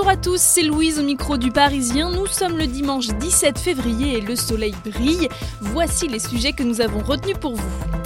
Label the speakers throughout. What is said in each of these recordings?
Speaker 1: Bonjour à tous, c'est Louise au micro du Parisien. Nous sommes le dimanche 17 février et le soleil brille. Voici les sujets que nous avons retenus pour vous.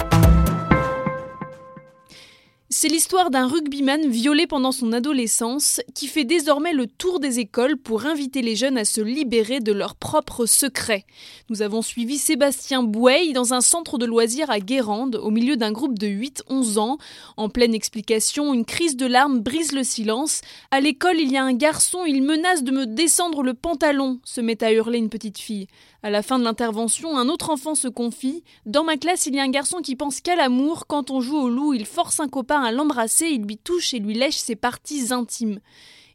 Speaker 1: C'est l'histoire d'un rugbyman violé pendant son adolescence qui fait désormais le tour des écoles pour inviter les jeunes à se libérer de leurs propres secrets. Nous avons suivi Sébastien Bouey dans un centre de loisirs à Guérande au milieu d'un groupe de 8-11 ans. En pleine explication, une crise de larmes brise le silence. À l'école, il y a un garçon, il menace de me descendre le pantalon, se met à hurler une petite fille. À la fin de l'intervention, un autre enfant se confie. Dans ma classe, il y a un garçon qui pense qu'à l'amour. Quand on joue au loup, il force un copain à l'embrasser, il lui touche et lui lèche ses parties intimes.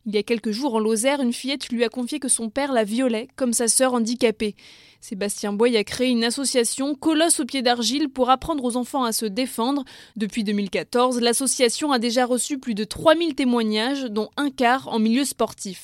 Speaker 1: Il y a quelques jours en Lozère, une fillette lui a confié que son père la violait, comme sa sœur handicapée. Sébastien Boy a créé une association Colosse au pied d'argile pour apprendre aux enfants à se défendre. Depuis 2014, l'association a déjà reçu plus de 3000 témoignages, dont un quart en milieu sportif.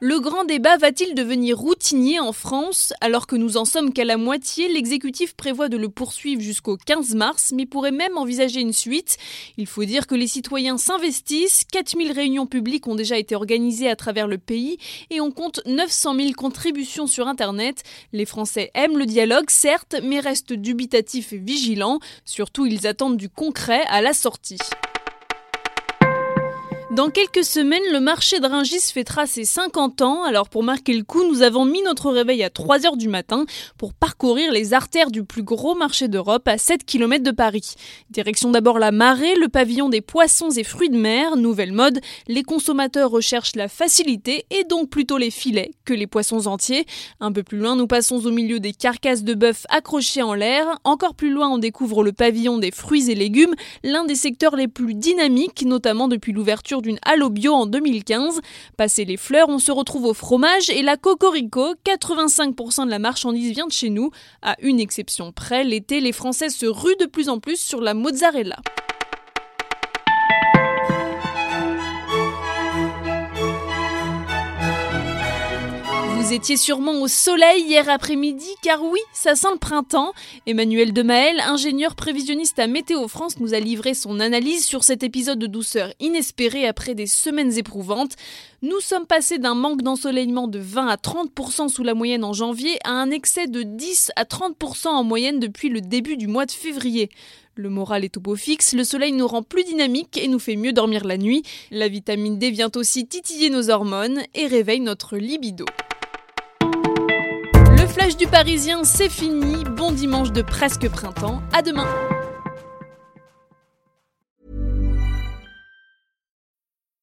Speaker 1: Le grand débat va-t-il devenir routinier en France Alors que nous en sommes qu'à la moitié, l'exécutif prévoit de le poursuivre jusqu'au 15 mars, mais pourrait même envisager une suite. Il faut dire que les citoyens s'investissent, 4000 réunions publiques ont déjà été organisées à travers le pays et on compte 900 000 contributions sur Internet. Les Français aiment le dialogue, certes, mais restent dubitatifs et vigilants. Surtout, ils attendent du concret à la sortie. Dans quelques semaines, le marché de Ringis fêtera ses 50 ans. Alors pour marquer le coup, nous avons mis notre réveil à 3 heures du matin pour parcourir les artères du plus gros marché d'Europe à 7 km de Paris. Direction d'abord la marée, le pavillon des poissons et fruits de mer. Nouvelle mode, les consommateurs recherchent la facilité et donc plutôt les filets que les poissons entiers. Un peu plus loin, nous passons au milieu des carcasses de bœuf accrochées en l'air. Encore plus loin, on découvre le pavillon des fruits et légumes, l'un des secteurs les plus dynamiques, notamment depuis l'ouverture d'une Allo Bio en 2015. Passé les fleurs, on se retrouve au fromage et la cocorico. 85% de la marchandise vient de chez nous. À une exception près, l'été, les Français se ruent de plus en plus sur la mozzarella. Vous étiez sûrement au soleil hier après-midi, car oui, ça sent le printemps. Emmanuel Demaël, ingénieur prévisionniste à Météo France, nous a livré son analyse sur cet épisode de douceur inespéré après des semaines éprouvantes. Nous sommes passés d'un manque d'ensoleillement de 20 à 30% sous la moyenne en janvier à un excès de 10 à 30% en moyenne depuis le début du mois de février. Le moral est au beau fixe, le soleil nous rend plus dynamiques et nous fait mieux dormir la nuit. La vitamine D vient aussi titiller nos hormones et réveille notre libido. Flash du Parisien, c'est fini. Bon dimanche de presque printemps. À demain.